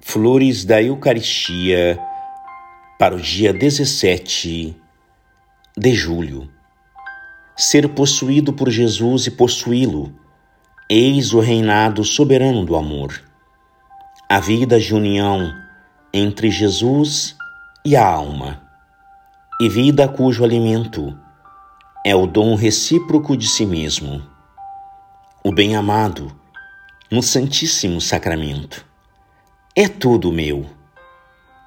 Flores da Eucaristia para o dia 17 de julho. Ser possuído por Jesus e possuí-lo, eis o reinado soberano do amor. A vida de união entre Jesus e a alma, e vida cujo alimento é o dom recíproco de si mesmo. O bem-amado no Santíssimo Sacramento. É tudo meu,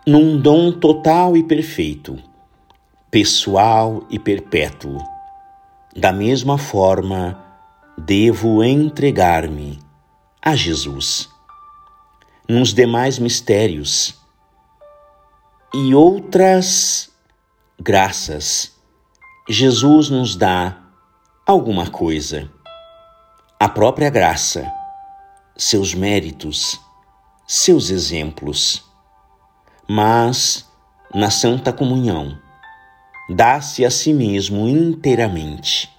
num dom total e perfeito, pessoal e perpétuo. Da mesma forma, devo entregar-me a Jesus. Nos demais mistérios e outras graças, Jesus nos dá alguma coisa. A própria graça seus méritos, seus exemplos. Mas, na Santa Comunhão, dá-se a si mesmo inteiramente,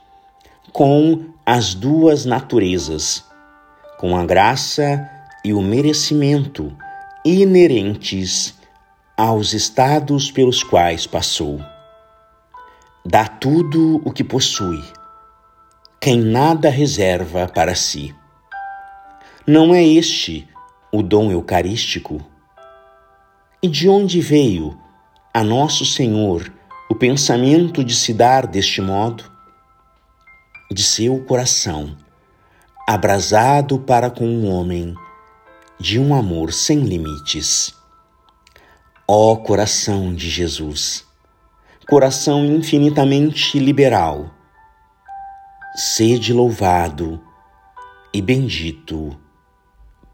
com as duas naturezas, com a graça e o merecimento inerentes aos estados pelos quais passou. Dá tudo o que possui, quem nada reserva para si. Não é este o dom eucarístico? E de onde veio a nosso Senhor o pensamento de se dar deste modo? De seu coração, abrasado para com um homem, de um amor sem limites. Ó coração de Jesus, coração infinitamente liberal, sede louvado e bendito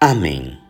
Amém.